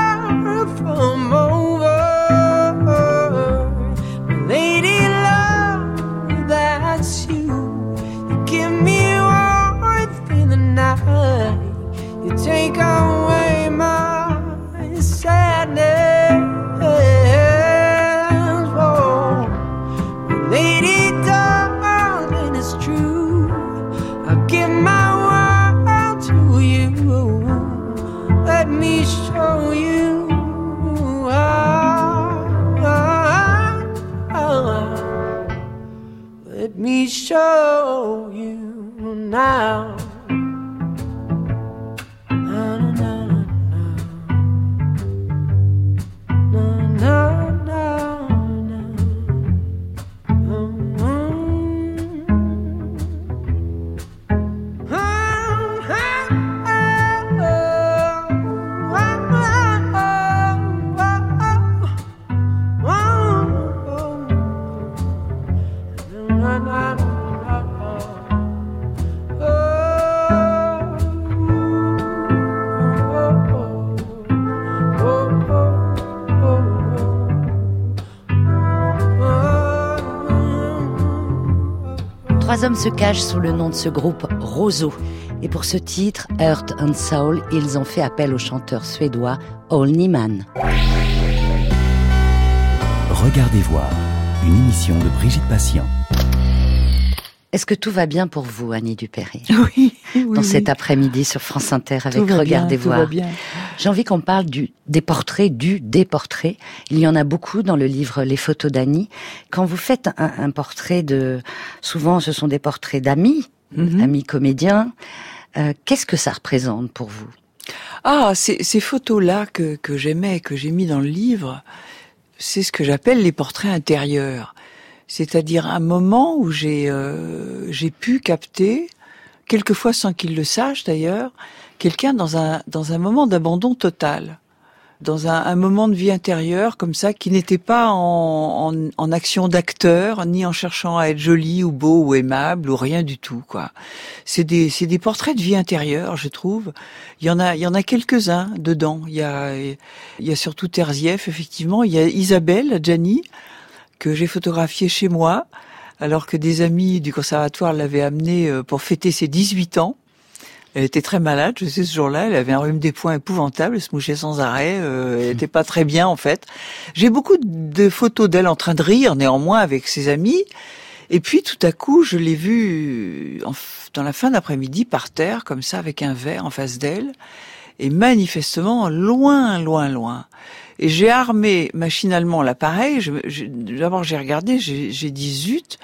show you now. Se cachent sous le nom de ce groupe Roseau. Et pour ce titre, Earth and Soul, ils ont fait appel au chanteur suédois Ol Nyman. Regardez voir, une émission de Brigitte Patient. Est-ce que tout va bien pour vous, Annie Dupéry <laughs> Oui, oui, Dans oui. cet après-midi sur France Inter avec Tout va bien, Regardez tout va voir. bien. J'ai envie qu'on parle du, des portraits, du, des portraits. Il y en a beaucoup dans le livre Les photos d'Annie. Quand vous faites un, un portrait de, souvent ce sont des portraits d'amis, Mhm. amis comédiens. Euh, Qu'est-ce que ça représente pour vous? Ah, ces, ces photos-là que, que j'aimais, que j'ai mis dans le livre, c'est ce que j'appelle les portraits intérieurs. C'est-à-dire un moment où j'ai euh, j'ai pu capter, quelquefois sans qu'il le sache d'ailleurs, quelqu'un dans un dans un moment d'abandon total, dans un, un moment de vie intérieure comme ça, qui n'était pas en, en, en action d'acteur, ni en cherchant à être joli ou beau ou aimable ou rien du tout quoi. C'est des c'est des portraits de vie intérieure, je trouve. Il y en a il y en a quelques-uns dedans. Il y a il y a surtout Terzieff effectivement. Il y a Isabelle Gianni que j'ai photographiée chez moi alors que des amis du conservatoire l'avaient amenée euh, pour fêter ses 18 ans. Elle était très malade, je sais, ce jour-là. Elle avait un rhume des poings épouvantable, elle se mouchait sans arrêt. euh, elle <laughs> était pas très bien, en fait. J'ai beaucoup de photos d'elle en train de rire, néanmoins, avec ses amis. Et puis, tout à coup, je l'ai vue en dans la fin d'après-midi, par terre, comme ça, avec un verre en face d'elle. Et manifestement, loin, loin, loin. Et j'ai armé machinalement l'appareil. Je- je- D'abord, j'ai regardé, j'ai j'ai dit zut,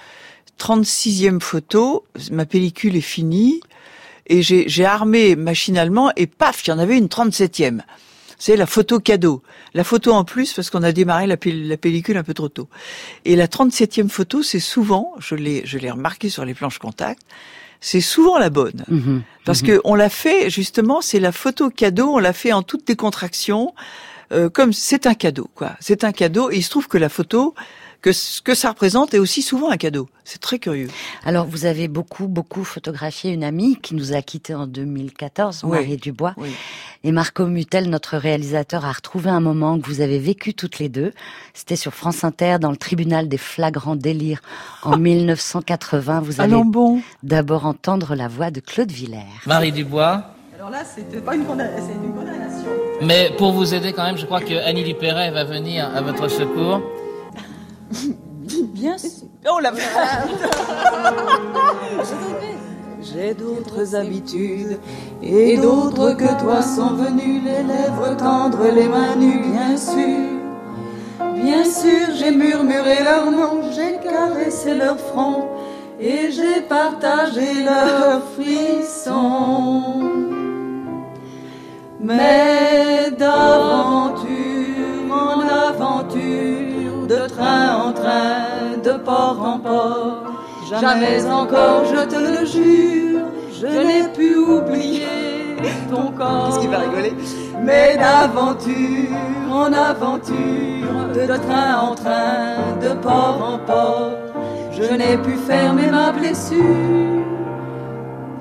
36e photo, ma pellicule est finie. Et j'ai armé machinalement et paf, il y en avait une 37e. C'est la photo cadeau. La photo en plus parce qu'on a démarré la, pellicule un peu trop tôt. Et la 37e photo, c'est souvent, je l'ai, je l'ai remarqué sur les planches contact, c'est souvent la bonne. Mhm. parce mhm. que on l'a fait, justement, c'est la photo cadeau, on l'a fait en toute décontraction, euh, comme c'est un cadeau, quoi. C'est un cadeau, et il se trouve que la photo, que ce que ça représente est aussi souvent un cadeau. C'est très curieux. Alors, vous avez beaucoup, beaucoup photographié une amie qui nous a quittés en 2014, Marie Dubois. Et Marco Mutel, notre réalisateur, a retrouvé un moment que vous avez vécu toutes les deux. C'était sur France Inter, dans le tribunal des flagrants délires, en <laughs> 1980. Vous allez bon. d'abord entendre la voix de Claude Villers. Marie Dubois. Alors là, c'était pas une condamnation, c'est une condamnation. Mais pour vous aider quand même, je crois que Annie Dupéret va venir à votre secours. Bien sûr. Oh la J'ai d'autres habitudes et d'autres que toi sont venues, les lèvres tendres, les mains nues, bien sûr. Bien sûr, j'ai murmuré leur nom, j'ai caressé leur front et j'ai partagé leurs frissons. Mais d'aventure en aventure, de train en train, de port en port. Jamais encore, je te le jure, je n'ai pu oublier ton corps. <laughs> Qu'est-ce qui va rigoler? Mais d'aventure en aventure, de train en train, de port en port, je n'ai pu fermer ma blessure.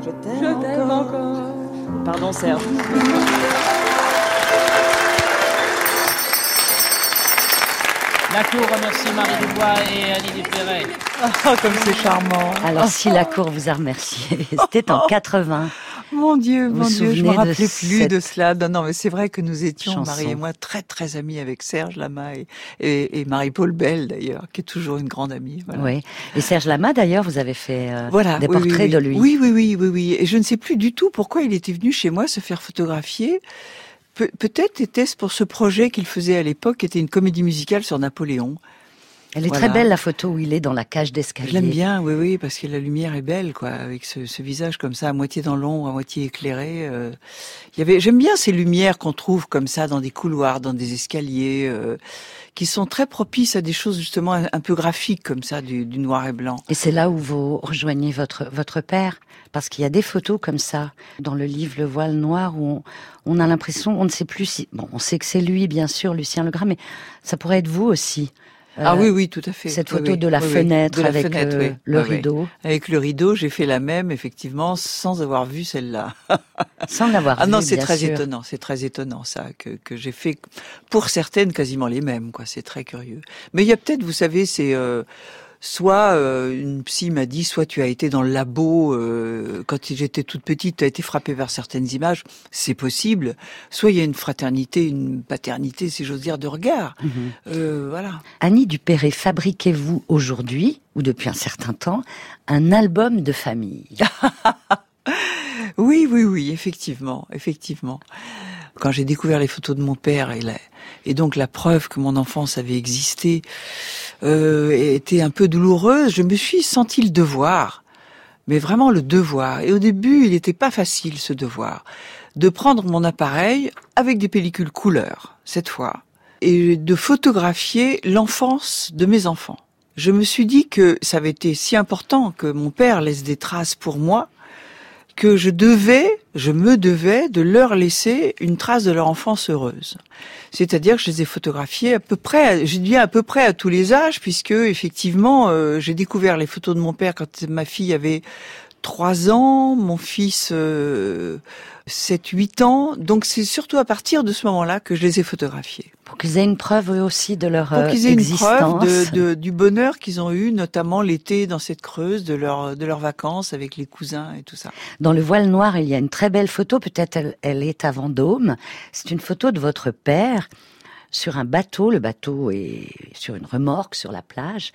Je t'aime encore. encore. Pardon Serge. <laughs> La Cour remercie Marie Dubois et Annie Dupéret. Oh, comme c'est charmant. Alors, si la Cour vous a remercié, <laughs> c'était en 80. Mon Dieu, mon Dieu, je me rappelais plus de cela. Non, non, mais c'est vrai que nous étions, Marie et moi, très très amis avec Serge Lama et, et, Marie-Paul Bell d'ailleurs, qui est toujours une grande amie. Oui. Et Serge Lama d'ailleurs, vous avez fait euh, des portraits de lui. Oui, oui, oui, oui, oui. Et je ne sais plus du tout pourquoi il était venu chez moi se faire photographier peut-être était-ce pour ce projet qu'il faisait à l'époque, qui était une comédie musicale sur Napoléon. Elle est très belle la photo où il est dans la cage d'escalier. Je l'aime bien, oui, oui, parce que la lumière est belle, quoi, avec ce, visage comme ça, à moitié dans l'ombre, à moitié éclairé. Euh. Il y avait, j'aime bien ces lumières qu'on trouve comme ça dans des couloirs, dans des escaliers, euh, qui sont très propices à des choses justement un, peu graphiques comme ça, du, du, noir et blanc. Et c'est là où vous rejoignez votre votre père, parce qu'il y a des photos comme ça dans le livre Le Voile Noir où on, on a l'impression, on ne sait plus si, bon, on sait que c'est lui, bien sûr, Lucien Legras, mais ça pourrait être vous aussi ah oui, oui, tout à fait. Cette photo de la fenêtre avec euh, le rideau. Avec le rideau, j'ai fait la même, effectivement, sans avoir vu celle-là. <laughs> sans l'avoir ah vu. Ah non, c'est très étonnant, c'est très étonnant ça, que, que j'ai fait pour certaines quasiment les mêmes, quoi. C'est très curieux. Mais il y a peut-être, vous savez, c'est euh, soit euh, une psy m'a dit, soit tu as été dans le labo euh, quand j'étais toute petite, tu as été frappée vers certaines images, c'est possible. Soit il y a une fraternité, une paternité, si j'ose dire, de regard. Mhm. Euh, voilà. Annie Dupéré, fabriquez-vous aujourd'hui ou depuis un certain temps un album de famille? <laughs> Oui, oui, oui, effectivement, effectivement. Quand j'ai découvert les photos de mon père et, et donc la preuve que mon enfance avait existé euh, était un peu douloureuse, je me suis senti le devoir, mais vraiment le devoir. Et au début, il n'était pas facile ce devoir de prendre mon appareil avec des pellicules couleur cette fois et de photographier l'enfance de mes enfants. Je me suis dit que ça avait été si important que mon père laisse des traces pour moi que je devais, je me devais de leur laisser une trace de leur enfance heureuse. C'est-à-dire que je les ai photographiés à peu près, j'ai dit à peu près à tous les âges, puisque effectivement, euh, j'ai découvert les photos de mon père quand ma fille avait trois ans, mon fils euh, 7-8 ans. Donc c'est surtout à partir de ce moment-là que je les ai photographiés. Pour qu'ils aient une preuve eux aussi de leur Pour qu'ils aient une preuve de, du bonheur qu'ils ont eu, notamment l'été dans cette creuse, de, leur, de leurs vacances avec les cousins et tout ça. Dans le voile noir, il y a une très belle photo, peut-être elle, elle est à Vendôme. C'est une photo de votre père sur un bateau. Le bateau est sur une remorque sur la plage.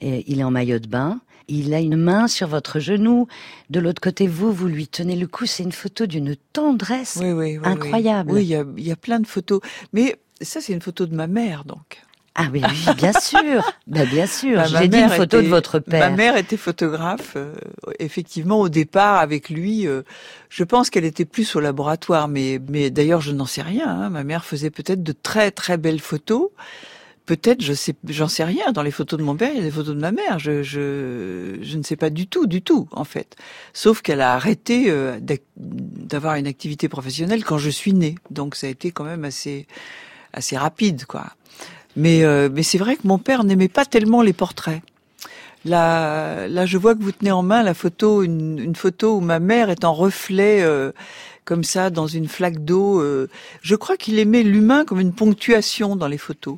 Et il est en maillot de bain il a une main sur votre genou. De l'autre côté, vous, vous lui tenez le cou. C'est une photo d'une tendresse incroyable. Oui, il y, a, plein de photos. Mais ça, c'est une photo de ma mère, donc. Ah oui, oui <laughs> bien sûr, bah, bien sûr. Bah, J'ai dit une photo de votre père. Ma mère était photographe, euh, effectivement au départ avec lui. euh, je pense qu'elle était plus au laboratoire, mais mais d'ailleurs je n'en sais rien. hein. Ma mère faisait peut-être de très très belles photos. Peut-être, je sais, j'en sais rien. Dans les photos de mon père, il y a des photos de ma mère. Je je je ne sais pas du tout, du tout en fait. Sauf qu'elle a arrêté euh, d'avoir une activité professionnelle quand je suis née. Donc ça a été quand même assez assez rapide, quoi. Mais, euh, mais c'est vrai que mon père n'aimait pas tellement les portraits. Là, là, je vois que vous tenez en main la photo, une, une photo où ma mère est en reflet, euh, comme ça, dans une flaque d'eau. euh. Je crois qu'il aimait l'humain comme une ponctuation dans les photos.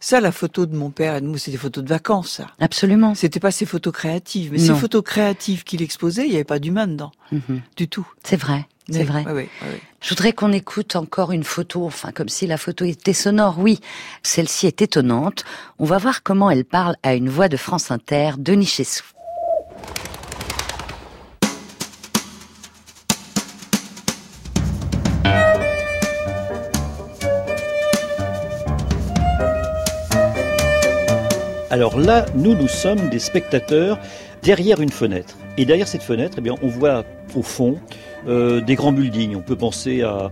Ça, la photo de mon père et de moi, c'est des photos de vacances, ça. Absolument. C'était pas ses photos créatives, mais Non. ces photos créatives qu'il exposait, il n'y avait pas d'humain dedans, Mhm. du tout. C'est vrai, c'est Oui, vrai. oui, oui. Je voudrais qu'on écoute encore une photo, enfin comme si la photo était sonore. Oui, celle-ci est étonnante. On va voir comment elle parle à une voix de France Inter, Denis Chessou. Alors là, nous, nous sommes des spectateurs derrière une fenêtre. Et derrière cette fenêtre, eh bien, on voit au fond euh, des grands buildings. On peut penser à,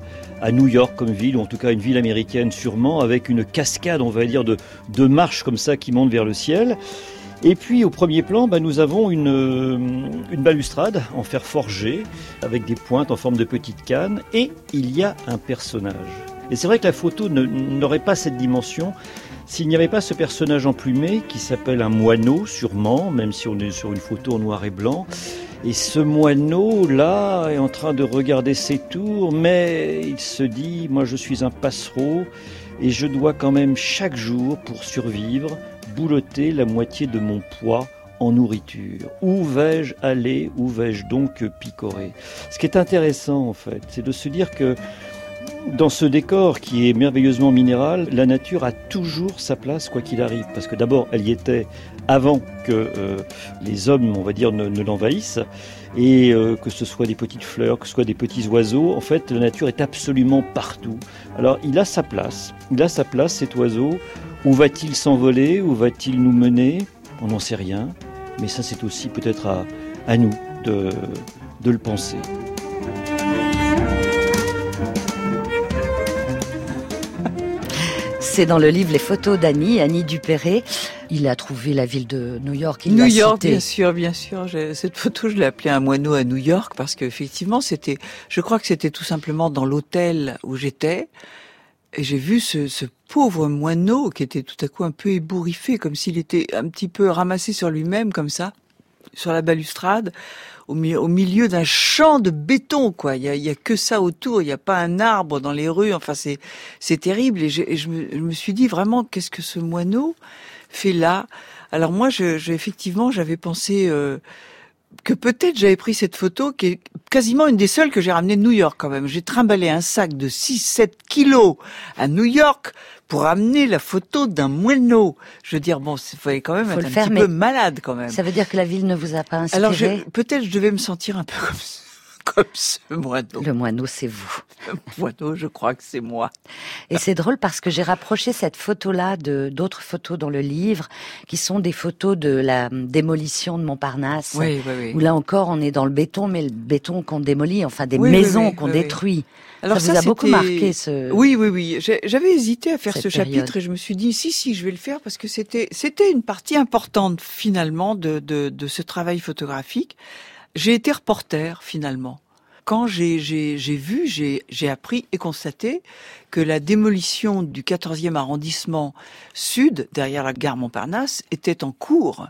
New York comme ville, ou en tout cas une ville américaine sûrement, avec une cascade, on va dire, de, de marches comme ça qui montent vers le ciel. Et puis au premier plan, bah, nous avons une, euh, une balustrade en fer forgé, avec des pointes en forme de petites cannes, et il y a un personnage. Et c'est vrai que la photo n'aurait pas cette dimension s'il n'y avait pas ce personnage emplumé qui s'appelle un moineau, sûrement, même si on est sur une photo en noir et blanc. Et ce moineau-là est en train de regarder ses tours, mais il se dit, moi je suis un passereau et je dois quand même chaque jour, pour survivre, boulotter la moitié de mon poids en nourriture. Où vais-je aller? Où vais-je donc picorer? Ce qui est intéressant en fait, c'est de se dire que dans ce décor qui est merveilleusement minéral, la nature a toujours sa place quoi qu'il arrive. Parce que d'abord, elle y était avant que euh, les hommes, on va dire, ne, l'envahissent. Et euh, que ce soit des petites fleurs, que ce soit des petits oiseaux, en fait, la nature est absolument partout. Alors, il a sa place. Il a sa place, cet oiseau. Où va-t-il s'envoler? Où va-t-il nous mener? On n'en sait rien. Mais ça, c'est aussi peut-être à, à nous de, de le penser. C'est dans le livre Les photos d'Annie, Annie Dupéré. Il a trouvé la ville de New York. Il New York, bien sûr, bien sûr. Cette photo, je l'ai appelée un moineau à New York parce qu'effectivement, c'était, je crois que c'était tout simplement dans l'hôtel où j'étais. Et j'ai vu ce, ce pauvre moineau qui était tout à coup un peu ébouriffé, comme s'il était un petit peu ramassé sur lui-même, comme ça, sur la balustrade, au, mi- au milieu d'un champ de béton, quoi. Il y a, y a que ça autour. Il n'y a pas un arbre dans les rues. Enfin, c'est, c'est terrible. Et, je, me, suis dit vraiment, qu'est-ce que ce moineau fait là? Alors moi, effectivement, j'avais pensé euh, que peut-être j'avais pris cette photo qui est quasiment une des seules que j'ai ramenée de New York quand même. J'ai trimballé un sac de 6-7 kilos à New York pour amener la photo d'un moineau. Je veux dire, bon, il fallait quand même Faut être le un faire, petit peu malade quand même. Ça veut dire que la ville ne vous a pas inspiré Alors peut-être je devais me sentir un peu comme ce, <laughs> comme ce moineau. Le moineau, c'est vous. Le moineau, je crois que c'est moi. Et c'est drôle parce que j'ai rapproché cette photo-là de d'autres photos dans le livre, qui sont des photos de la hum, démolition de Montparnasse. Oui, oui, oui. Où là encore, on est dans le béton, mais le béton qu'on démolit, enfin des maisons qu'on détruit. Alors ça vous a beaucoup marqué ce. Oui, oui, oui. J'avais hésité à faire Cette ce chapitre et je me suis dit si, si, je vais le faire parce que c'était c'était une partie importante finalement de de, de ce travail photographique. J'ai été reporter finalement. Quand j'ai j'ai j'ai vu, j'ai j'ai appris et constaté que la démolition du 14e arrondissement sud derrière la gare Montparnasse était en cours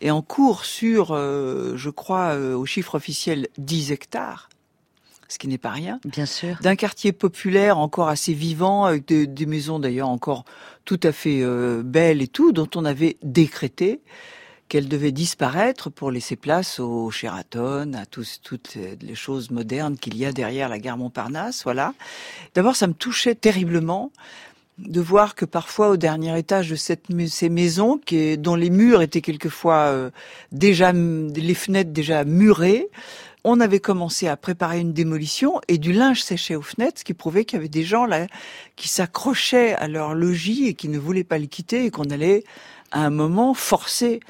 et en cours sur, euh, je crois, euh, au chiffre officiel 10 hectares, ce qui n'est pas rien Bien sûr. d'un quartier populaire encore assez vivant, avec des, des maisons d'ailleurs encore tout à fait euh, belles et tout, dont on avait décrété qu'elles devaient disparaître pour laisser place au Sheraton, à tous, toutes les choses modernes qu'il y a derrière la gare Montparnasse. Voilà. D'abord, ça me touchait terriblement de voir que parfois au dernier étage de cette, ces maisons, qui est- dont les murs étaient quelquefois euh, déjà, les fenêtres déjà murées, on avait commencé à préparer une démolition et du linge séché aux fenêtres, ce qui prouvait qu'il y avait des gens là qui s'accrochaient à leur logis et qui ne voulaient pas le quitter et qu'on allait à un moment forcer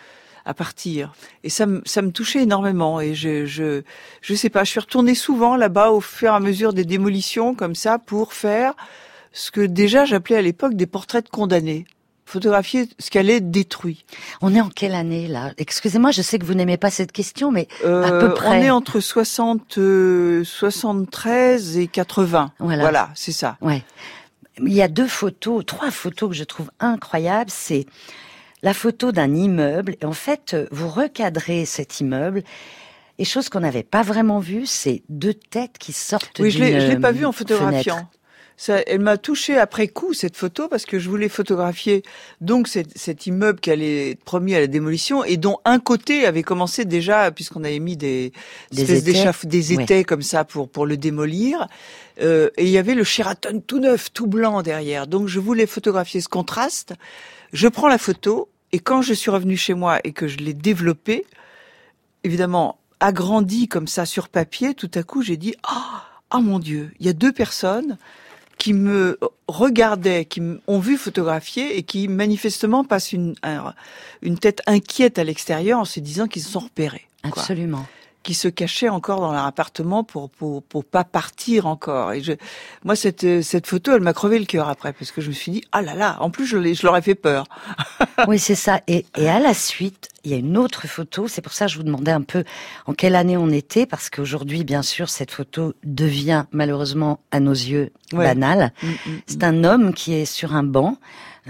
à partir. Et ça, me- ça me touchait énormément. Et je, je, je sais pas, je suis retournée souvent là-bas au fur et à mesure des démolitions comme ça pour faire ce que déjà j'appelais à l'époque des portraits de condamnés. Photographier ce qu'elle est détruit. On est en quelle année là? Excusez-moi, je sais que vous n'aimez pas cette question, mais à Euh, peu près. On est entre 60, euh, 73 et 80. Voilà. c'est ça. Ouais. Il y a deux photos, trois photos que je trouve incroyables. C'est la photo d'un immeuble. Et en fait, vous recadrez cet immeuble. Et chose qu'on n'avait pas vraiment vue, c'est deux têtes qui sortent Oui, d'une, je l'ai pas euh, vu en photographiant. fenêtre. Ça, elle m'a touché après coup cette photo parce que je voulais photographier donc cet, cet immeuble qui allait être promis à la démolition et dont un côté avait commencé déjà puisqu'on avait mis des, Des espèces des Ouais. étais comme ça pour pour le démolir Euh, et il y avait le Sheraton tout neuf, tout blanc derrière. Donc je voulais photographier ce contraste. Je prends la photo et quand je suis revenue chez moi et que je l'ai développée, évidemment agrandi comme ça sur papier, tout à coup j'ai dit ah ah mon Dieu, il y a deux personnes qui me regardaient, qui ont vu photographier et qui manifestement passent une un- une tête inquiète à l'extérieur en se disant qu'ils se sont repérés. Absolument. Qui se cachait encore dans leur appartement pour pour pour pas partir encore. Et je, moi cette cette photo, elle m'a crevé le cœur après parce que je me suis dit ah là là. En plus je je leur ai fait peur. <laughs> Oui, c'est ça. Et, et à la suite, il y a une autre photo. C'est pour ça que je vous demandais un peu en quelle année on était, parce qu'aujourd'hui, bien sûr, cette photo devient malheureusement à nos yeux Ouais. banale. Mm, mm, C'est un homme qui est sur un banc,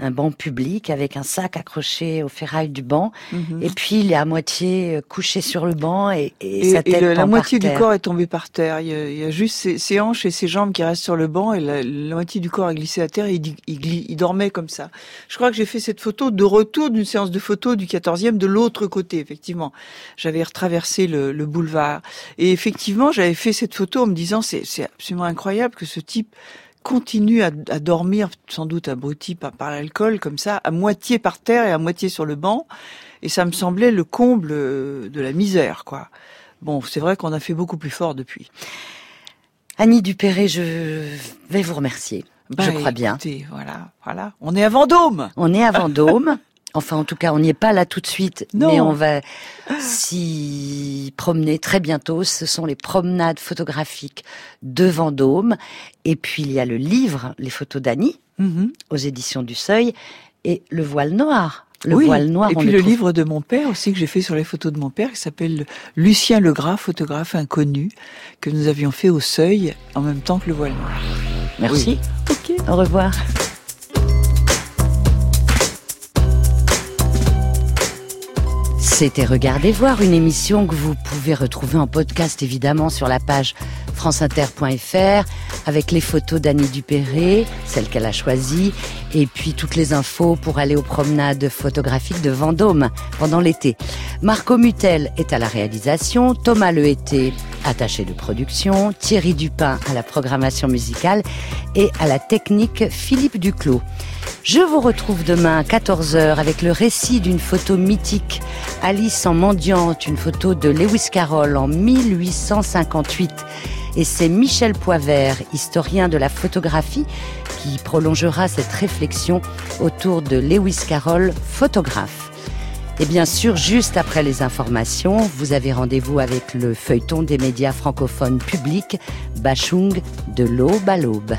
un banc public, avec un sac accroché au ferraille du banc. mhm. Et puis, il est à moitié euh, couché sur le banc et, et Et, sa et tête le- la moitié du terre. corps est tombé par terre. Il y a, il y a juste ses, ses hanches et ses jambes qui restent sur le banc et la, la moitié du corps a glissé à terre et il, dormait comme ça. Je crois que j'ai fait cette photo de retour d'une séance de photos du 14e de l'autre côté, effectivement. J'avais retraversé le, le boulevard. Et effectivement, j'avais fait cette photo en me disant c'est absolument incroyable que ce type continue à, à dormir, sans doute abruti par, par l'alcool, comme ça, à moitié par terre et à moitié sur le banc. Et ça me semblait le comble euh, de la misère, quoi. Bon, c'est vrai qu'on a fait beaucoup plus fort depuis. Annie Dupéré, je vais vous remercier. je Bah, crois bien. écoutez, Voilà, voilà. On est à Vendôme. On est à Vendôme. <laughs> Enfin, en tout cas, on n'y est pas là tout de suite, Non. mais on va s'y promener très bientôt. Ce sont les promenades photographiques de Vendôme. Et puis, il y a le livre, les photos d'Annie, Mhm. aux éditions du Seuil, et le voile noir. Le oui. voile noir, Et puis le livre de mon père aussi que j'ai fait sur les photos de mon père, qui s'appelle Lucien Legras, photographe inconnu, que nous avions fait au Seuil en même temps que le voile noir. Merci. Ok. Au revoir. C'était Regardez voir, une émission que vous pouvez retrouver en podcast évidemment sur la page franceinter.fr avec les photos d'Annie Dupéré, celles qu'elle a choisies, et puis toutes les infos pour aller aux promenades photographiques de Vendôme pendant l'été. Marco Mutel est à la réalisation, Thomas Lehété, attaché de production, Thierry Dupin à la programmation musicale et à la technique Philippe Duclos. Je vous retrouve demain à 14h avec le récit d'une photo mythique, Alice en mendiante, une photo de Lewis Carroll en 1858. Et c'est Michel Poivert, historien de la photographie, qui prolongera cette réflexion autour de Lewis Carroll, photographe. Et bien sûr, juste après les informations, vous avez rendez-vous avec le feuilleton des médias francophones publics, Bachung de l'aube à l'aube.